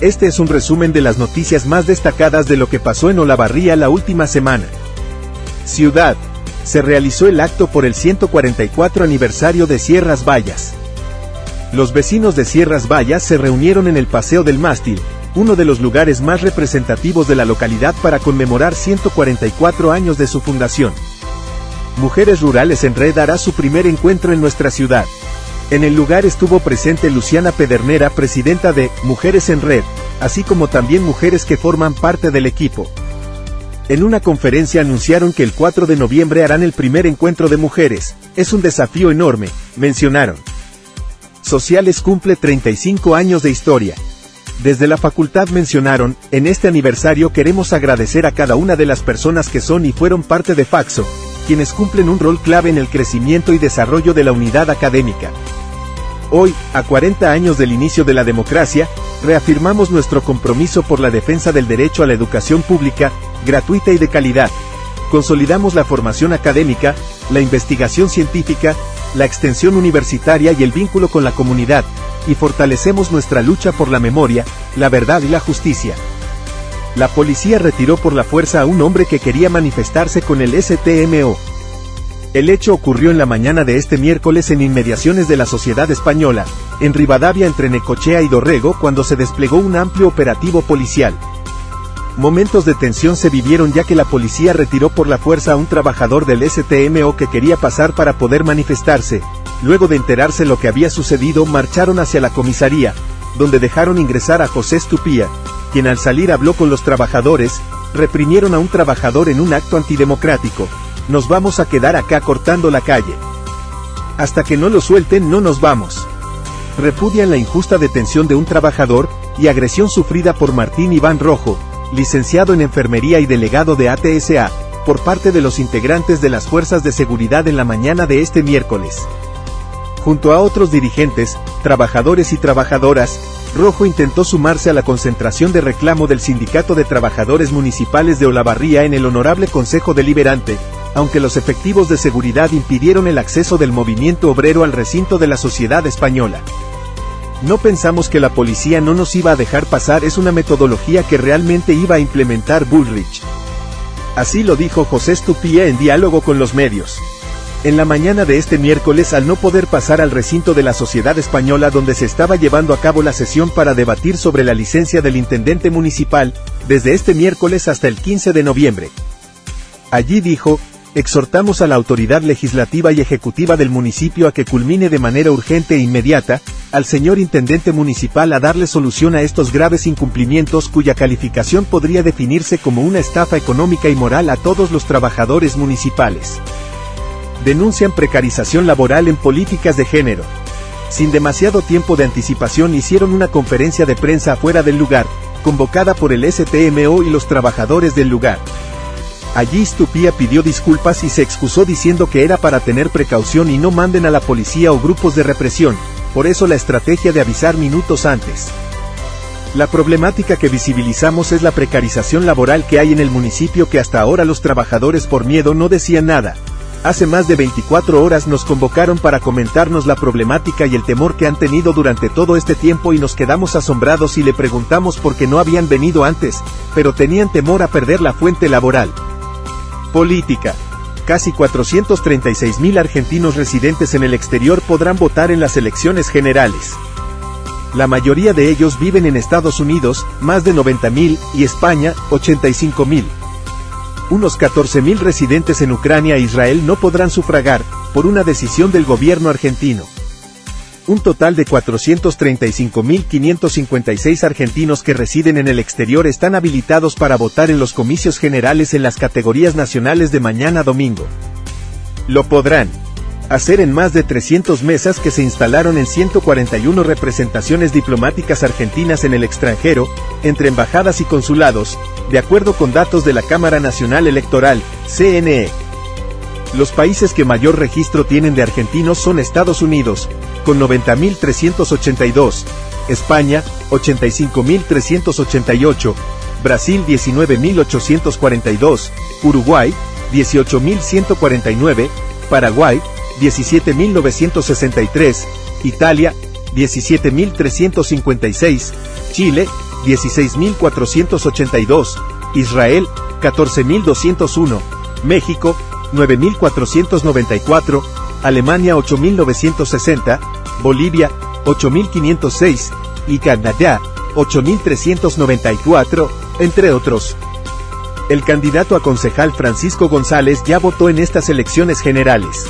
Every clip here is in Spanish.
Este es un resumen de las noticias más destacadas de lo que pasó en Olavarría la última semana. Ciudad. Se realizó el acto por el 144 aniversario de Sierras Vallas. Los vecinos de Sierras Vallas se reunieron en el Paseo del Mástil, uno de los lugares más representativos de la localidad para conmemorar 144 años de su fundación. Mujeres Rurales en Red hará su primer encuentro en nuestra ciudad. En el lugar estuvo presente Luciana Pedernera, presidenta de Mujeres en Red, así como también mujeres que forman parte del equipo. En una conferencia anunciaron que el 4 de noviembre harán el primer encuentro de mujeres, es un desafío enorme, mencionaron. Sociales cumple 35 años de historia. Desde la facultad mencionaron, en este aniversario queremos agradecer a cada una de las personas que son y fueron parte de Faxo, quienes cumplen un rol clave en el crecimiento y desarrollo de la unidad académica. Hoy, a 40 años del inicio de la democracia, reafirmamos nuestro compromiso por la defensa del derecho a la educación pública, gratuita y de calidad. Consolidamos la formación académica, la investigación científica, la extensión universitaria y el vínculo con la comunidad, y fortalecemos nuestra lucha por la memoria, la verdad y la justicia. La policía retiró por la fuerza a un hombre que quería manifestarse con el STMO. El hecho ocurrió en la mañana de este miércoles en inmediaciones de la Sociedad Española, en Rivadavia entre Necochea y Dorrego cuando se desplegó un amplio operativo policial. Momentos de tensión se vivieron ya que la policía retiró por la fuerza a un trabajador del STMO que quería pasar para poder manifestarse. Luego de enterarse lo que había sucedido, marcharon hacia la comisaría, donde dejaron ingresar a José Estupía, quien al salir habló con los trabajadores, reprimieron a un trabajador en un acto antidemocrático, nos vamos a quedar acá cortando la calle. Hasta que no lo suelten no nos vamos. Repudian la injusta detención de un trabajador y agresión sufrida por Martín Iván Rojo, licenciado en enfermería y delegado de ATSA, por parte de los integrantes de las fuerzas de seguridad en la mañana de este miércoles. Junto a otros dirigentes, trabajadores y trabajadoras, Rojo intentó sumarse a la concentración de reclamo del Sindicato de Trabajadores Municipales de Olavarría en el Honorable Consejo Deliberante, aunque los efectivos de seguridad impidieron el acceso del movimiento obrero al recinto de la sociedad española. No pensamos que la policía no nos iba a dejar pasar es una metodología que realmente iba a implementar Bullrich. Así lo dijo José Stupía en diálogo con los medios. En la mañana de este miércoles al no poder pasar al recinto de la Sociedad Española donde se estaba llevando a cabo la sesión para debatir sobre la licencia del intendente municipal, desde este miércoles hasta el 15 de noviembre. Allí dijo, exhortamos a la autoridad legislativa y ejecutiva del municipio a que culmine de manera urgente e inmediata, al señor intendente municipal a darle solución a estos graves incumplimientos cuya calificación podría definirse como una estafa económica y moral a todos los trabajadores municipales. Denuncian precarización laboral en políticas de género. Sin demasiado tiempo de anticipación hicieron una conferencia de prensa afuera del lugar, convocada por el STMO y los trabajadores del lugar. Allí Stupía pidió disculpas y se excusó diciendo que era para tener precaución y no manden a la policía o grupos de represión, por eso la estrategia de avisar minutos antes. La problemática que visibilizamos es la precarización laboral que hay en el municipio que hasta ahora los trabajadores por miedo no decían nada. Hace más de 24 horas nos convocaron para comentarnos la problemática y el temor que han tenido durante todo este tiempo y nos quedamos asombrados y le preguntamos por qué no habían venido antes, pero tenían temor a perder la fuente laboral. Política. Casi 436 mil argentinos residentes en el exterior podrán votar en las elecciones generales. La mayoría de ellos viven en Estados Unidos, más de 90 mil, y España, 85 mil. Unos 14 mil residentes en Ucrania e Israel no podrán sufragar, por una decisión del gobierno argentino. Un total de 435.556 argentinos que residen en el exterior están habilitados para votar en los comicios generales en las categorías nacionales de mañana domingo. Lo podrán hacer en más de 300 mesas que se instalaron en 141 representaciones diplomáticas argentinas en el extranjero, entre embajadas y consulados, de acuerdo con datos de la Cámara Nacional Electoral, CNE. Los países que mayor registro tienen de argentinos son Estados Unidos, con 90.382, España, 85.388, Brasil 19.842, Uruguay, 18.149, Paraguay, 17.963, Italia, 17.356, Chile, 16.482, Israel, 14.201, México, 9.494, Alemania 8.960, Bolivia, 8.506, y Canadá, 8.394, entre otros. El candidato a concejal Francisco González ya votó en estas elecciones generales.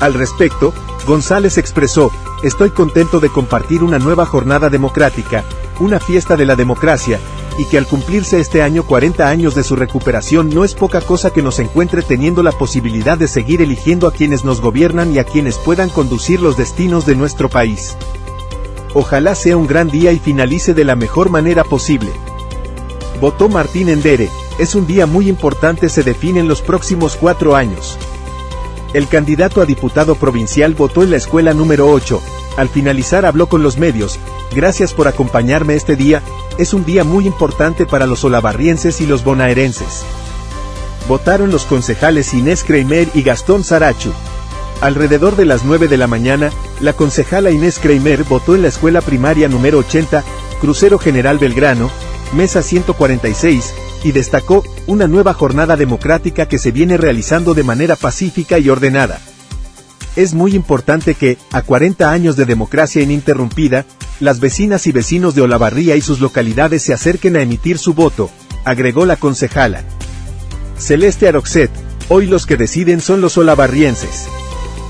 Al respecto, González expresó, estoy contento de compartir una nueva jornada democrática, una fiesta de la democracia, y que al cumplirse este año 40 años de su recuperación no es poca cosa que nos encuentre teniendo la posibilidad de seguir eligiendo a quienes nos gobiernan y a quienes puedan conducir los destinos de nuestro país. Ojalá sea un gran día y finalice de la mejor manera posible. Votó Martín Endere, es un día muy importante se define en los próximos cuatro años. El candidato a diputado provincial votó en la escuela número 8, al finalizar habló con los medios, gracias por acompañarme este día, es un día muy importante para los olavarrienses y los bonaerenses. Votaron los concejales Inés Kramer y Gastón Sarachu. Alrededor de las 9 de la mañana, la concejala Inés Kramer votó en la escuela primaria número 80, Crucero General Belgrano, mesa 146, y destacó, una nueva jornada democrática que se viene realizando de manera pacífica y ordenada. Es muy importante que, a 40 años de democracia ininterrumpida, las vecinas y vecinos de Olavarría y sus localidades se acerquen a emitir su voto, agregó la concejala. Celeste Aroxet, hoy los que deciden son los olavarrienses.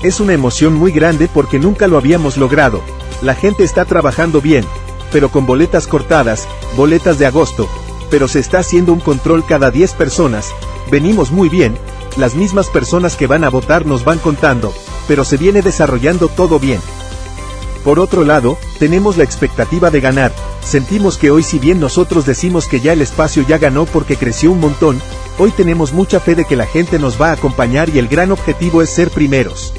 Es una emoción muy grande porque nunca lo habíamos logrado, la gente está trabajando bien, pero con boletas cortadas, boletas de agosto, pero se está haciendo un control cada 10 personas, venimos muy bien, las mismas personas que van a votar nos van contando, pero se viene desarrollando todo bien. Por otro lado, tenemos la expectativa de ganar, sentimos que hoy si bien nosotros decimos que ya el espacio ya ganó porque creció un montón, hoy tenemos mucha fe de que la gente nos va a acompañar y el gran objetivo es ser primeros.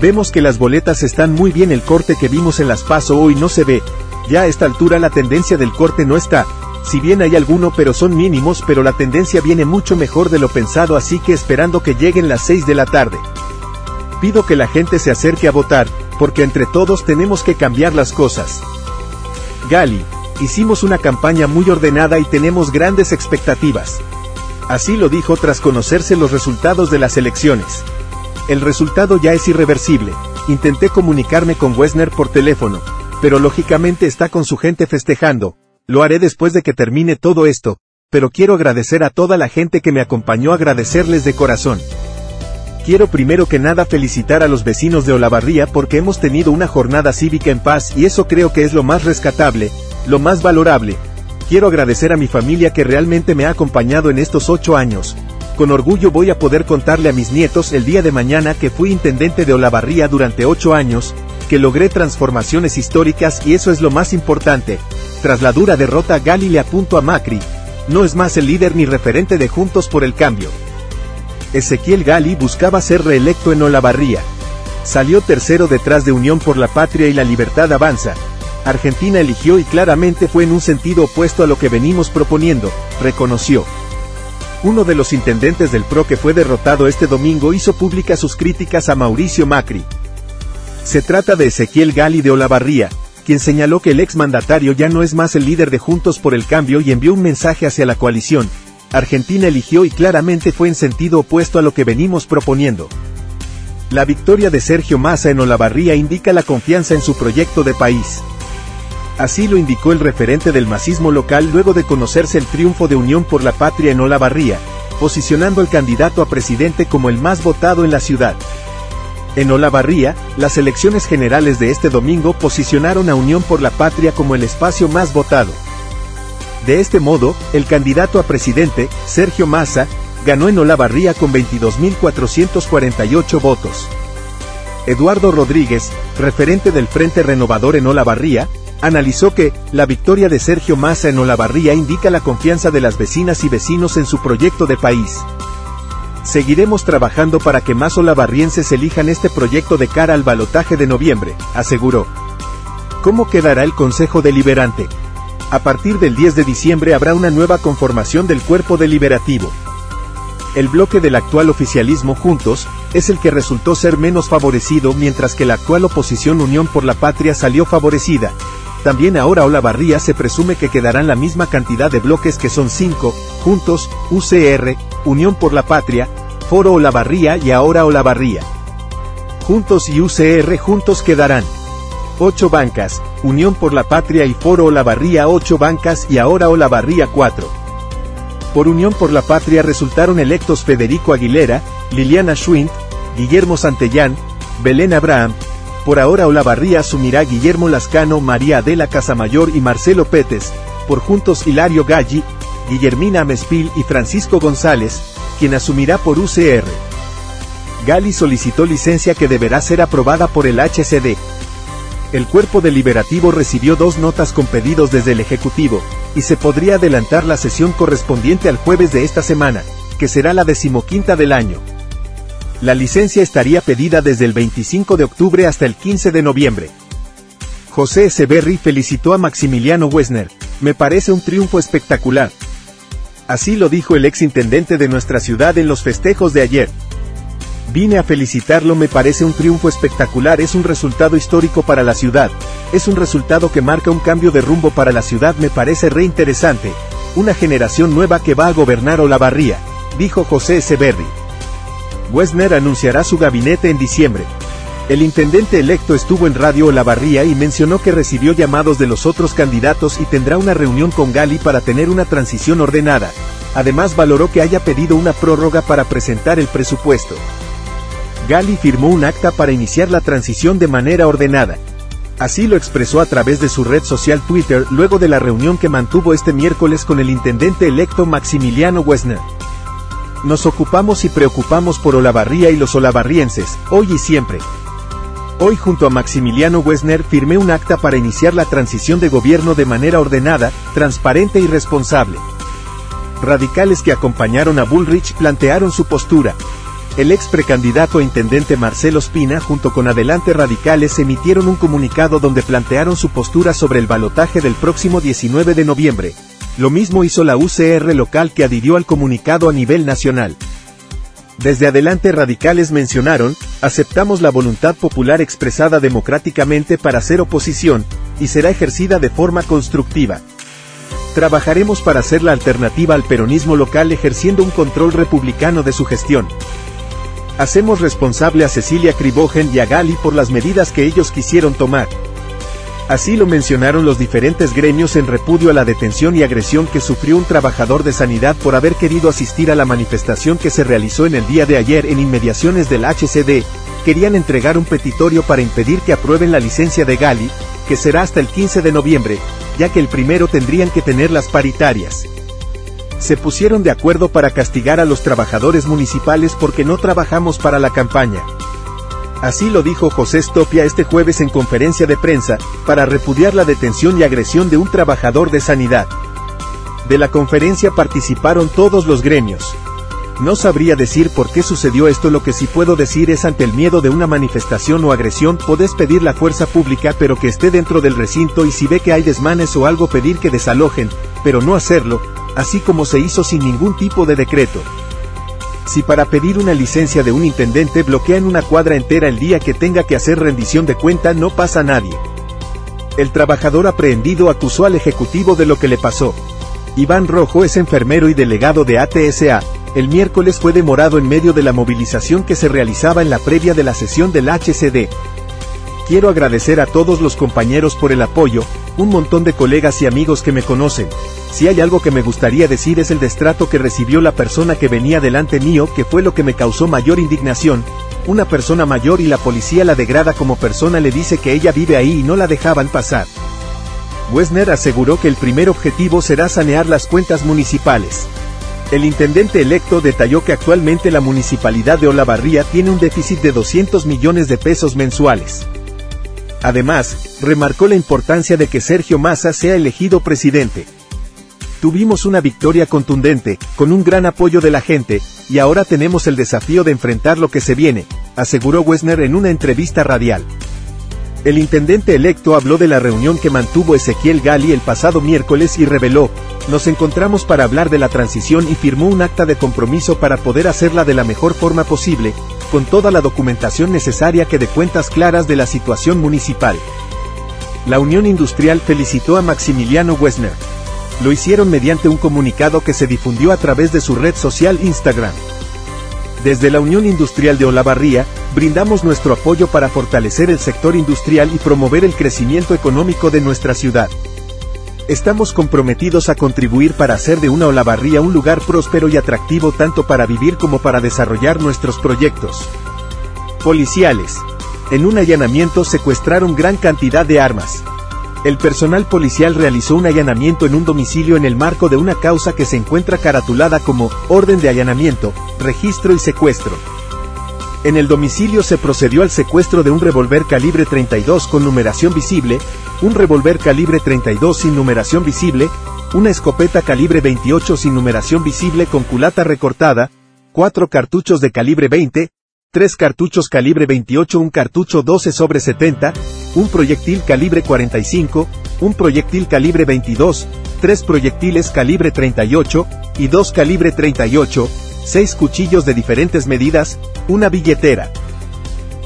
Vemos que las boletas están muy bien el corte que vimos en las PASO hoy no se ve, ya a esta altura la tendencia del corte no está, si bien hay alguno pero son mínimos pero la tendencia viene mucho mejor de lo pensado así que esperando que lleguen las 6 de la tarde. Pido que la gente se acerque a votar, porque entre todos tenemos que cambiar las cosas. Gali, hicimos una campaña muy ordenada y tenemos grandes expectativas. Así lo dijo tras conocerse los resultados de las elecciones. El resultado ya es irreversible. Intenté comunicarme con Wesner por teléfono, pero lógicamente está con su gente festejando. Lo haré después de que termine todo esto, pero quiero agradecer a toda la gente que me acompañó, agradecerles de corazón. Quiero primero que nada felicitar a los vecinos de Olavarría porque hemos tenido una jornada cívica en paz y eso creo que es lo más rescatable, lo más valorable. Quiero agradecer a mi familia que realmente me ha acompañado en estos ocho años. Con orgullo voy a poder contarle a mis nietos el día de mañana que fui intendente de Olavarría durante ocho años, que logré transformaciones históricas y eso es lo más importante. Tras la dura derrota Gali le apunto a Macri. No es más el líder ni referente de Juntos por el Cambio. Ezequiel Gali buscaba ser reelecto en Olavarría. Salió tercero detrás de Unión por la Patria y la Libertad Avanza. Argentina eligió y claramente fue en un sentido opuesto a lo que venimos proponiendo, reconoció. Uno de los intendentes del PRO que fue derrotado este domingo hizo públicas sus críticas a Mauricio Macri. Se trata de Ezequiel Gali de Olavarría, quien señaló que el exmandatario ya no es más el líder de Juntos por el Cambio y envió un mensaje hacia la coalición, Argentina eligió y claramente fue en sentido opuesto a lo que venimos proponiendo. La victoria de Sergio Massa en Olavarría indica la confianza en su proyecto de país. Así lo indicó el referente del masismo local luego de conocerse el triunfo de Unión por la Patria en Olavarría, posicionando al candidato a presidente como el más votado en la ciudad. En Olavarría, las elecciones generales de este domingo posicionaron a Unión por la Patria como el espacio más votado. De este modo, el candidato a presidente, Sergio Massa, ganó en Olavarría con 22.448 votos. Eduardo Rodríguez, referente del Frente Renovador en Olavarría, analizó que, la victoria de Sergio Massa en Olavarría indica la confianza de las vecinas y vecinos en su proyecto de país. Seguiremos trabajando para que más olavarrienses elijan este proyecto de cara al balotaje de noviembre, aseguró. ¿Cómo quedará el Consejo Deliberante? A partir del 10 de diciembre habrá una nueva conformación del cuerpo deliberativo. El bloque del actual oficialismo Juntos, es el que resultó ser menos favorecido mientras que la actual oposición Unión por la Patria salió favorecida. también ahora Olavarría se presume que quedarán la misma cantidad de bloques que son 5, Juntos, UCR, Unión por la Patria, Foro Olavarría y ahora Olavarría. Juntos y UCR juntos quedarán 8 bancas, Unión por la Patria y Foro Olavarría 8 bancas y ahora Olavarría 4. Por Unión por la Patria resultaron electos Federico Aguilera, Liliana Schwint, Guillermo Santellán, Belén Abraham, por ahora Olavarría asumirá Guillermo Lascano, María Adela Casamayor y Marcelo Pétez, por juntos Hilario Galli, Guillermina Mespil y Francisco González, quien asumirá por UCR. Gali solicitó licencia que deberá ser aprobada por el HCD. El cuerpo deliberativo recibió dos notas con pedidos desde el Ejecutivo, y se podría adelantar la sesión correspondiente al jueves de esta semana, que será la decimoquinta del año. La licencia estaría pedida desde el 25 de octubre hasta el 15 de noviembre. José Severri felicitó a Maximiliano Wessner, me parece un triunfo espectacular. Así lo dijo el ex intendente de nuestra ciudad en los festejos de ayer. Vine a felicitarlo, me parece un triunfo espectacular, es un resultado histórico para la ciudad, es un resultado que marca un cambio de rumbo para la ciudad, me parece reinteresante, una generación nueva que va a gobernar Olavarría, dijo José Severri. Wessner anunciará su gabinete en diciembre. El intendente electo estuvo en Radio Olavarría y mencionó que recibió llamados de los otros candidatos y tendrá una reunión con Gali para tener una transición ordenada. Además valoró que haya pedido una prórroga para presentar el presupuesto. Gali firmó un acta para iniciar la transición de manera ordenada. Así lo expresó a través de su red social Twitter luego de la reunión que mantuvo este miércoles con el intendente electo Maximiliano Wessner. Nos ocupamos y preocupamos por Olavarría y los olavarrienses, hoy y siempre. Hoy junto a Maximiliano Wessner firmé un acta para iniciar la transición de gobierno de manera ordenada, transparente y responsable. Radicales que acompañaron a Bullrich plantearon su postura. El ex precandidato a intendente Marcelo Spina junto con Adelante Radicales emitieron un comunicado donde plantearon su postura sobre el balotaje del próximo 19 de noviembre, lo mismo hizo la UCR local que adhirió al comunicado a nivel nacional. Desde adelante radicales mencionaron, aceptamos la voluntad popular expresada democráticamente para hacer oposición, y será ejercida de forma constructiva. Trabajaremos para ser la alternativa al peronismo local ejerciendo un control republicano de su gestión. Hacemos responsable a Cecilia Cribogen y a Gali por las medidas que ellos quisieron tomar. Así lo mencionaron los diferentes gremios en repudio a la detención y agresión que sufrió un trabajador de sanidad por haber querido asistir a la manifestación que se realizó en el día de ayer en inmediaciones del HCD, querían entregar un petitorio para impedir que aprueben la licencia de Gali, que será hasta el 15 de noviembre, ya que el primero tendrían que tener las paritarias. Se pusieron de acuerdo para castigar a los trabajadores municipales porque no trabajamos para la campaña. Así lo dijo José Stopia este jueves en conferencia de prensa, para repudiar la detención y agresión de un trabajador de sanidad. De la conferencia participaron todos los gremios. No sabría decir por qué sucedió esto, lo que sí puedo decir es ante el miedo de una manifestación o agresión podés pedir la fuerza pública pero que esté dentro del recinto y si ve que hay desmanes o algo pedir que desalojen, pero no hacerlo, así como se hizo sin ningún tipo de decreto. Si para pedir una licencia de un intendente bloquean una cuadra entera el día que tenga que hacer rendición de cuenta no pasa nadie. El trabajador aprehendido acusó al ejecutivo de lo que le pasó. Iván Rojo es enfermero y delegado de ATSA, el miércoles fue demorado en medio de la movilización que se realizaba en la previa de la sesión del HCD. Quiero agradecer a todos los compañeros por el apoyo, un montón de colegas y amigos que me conocen, si hay algo que me gustaría decir es el destrato que recibió la persona que venía delante mío, que fue lo que me causó mayor indignación. Una persona mayor y la policía la degrada como persona le dice que ella vive ahí y no la dejaban pasar. Wessner aseguró que el primer objetivo será sanear las cuentas municipales. El intendente electo detalló que actualmente la municipalidad de Olavarría tiene un déficit de 200 millones de pesos mensuales. Además, remarcó la importancia de que Sergio Massa sea elegido presidente. Tuvimos una victoria contundente, con un gran apoyo de la gente, y ahora tenemos el desafío de enfrentar lo que se viene, aseguró Wessner en una entrevista radial. El intendente electo habló de la reunión que mantuvo Ezequiel Gali el pasado miércoles y reveló, nos encontramos para hablar de la transición y firmó un acta de compromiso para poder hacerla de la mejor forma posible, con toda la documentación necesaria que dé cuentas claras de la situación municipal. La Unión Industrial felicitó a Maximiliano Wessner. Lo hicieron mediante un comunicado que se difundió a través de su red social Instagram. Desde la Unión Industrial de Olavarría, brindamos nuestro apoyo para fortalecer el sector industrial y promover el crecimiento económico de nuestra ciudad. Estamos comprometidos a contribuir para hacer de una Olavarría un lugar próspero y atractivo tanto para vivir como para desarrollar nuestros proyectos. Policiales. En un allanamiento secuestraron gran cantidad de armas. El personal policial realizó un allanamiento en un domicilio en el marco de una causa que se encuentra caratulada como Orden de Allanamiento, Registro y Secuestro. En el domicilio se procedió al secuestro de un revólver calibre 32 con numeración visible, un revólver calibre 32 sin numeración visible, una escopeta calibre 28 sin numeración visible con culata recortada, cuatro cartuchos de calibre 20, tres cartuchos calibre 28, un cartucho 12 sobre 70, un proyectil calibre 45, un proyectil calibre 22, tres proyectiles calibre 38, y dos calibre 38, seis cuchillos de diferentes medidas, una billetera.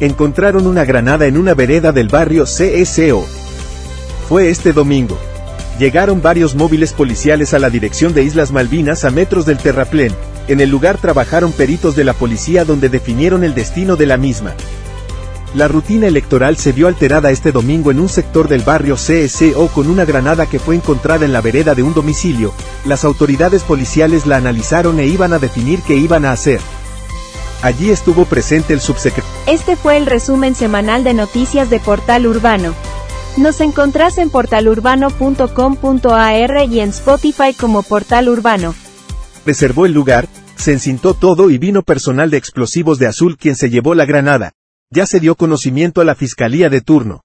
Encontraron una granada en una vereda del barrio CSO. Fue este domingo. Llegaron varios móviles policiales a la dirección de Islas Malvinas a metros del terraplén. En el lugar trabajaron peritos de la policía donde definieron el destino de la misma. La rutina electoral se vio alterada este domingo en un sector del barrio CSO con una granada que fue encontrada en la vereda de un domicilio. Las autoridades policiales la analizaron e iban a definir qué iban a hacer. Allí estuvo presente el subsecretario. Este fue el resumen semanal de noticias de Portal Urbano. Nos encontrás en portalurbano.com.ar y en Spotify como Portal Urbano. Reservó el lugar, se encintó todo y vino personal de explosivos de azul quien se llevó la granada. Ya se dio conocimiento a la fiscalía de turno.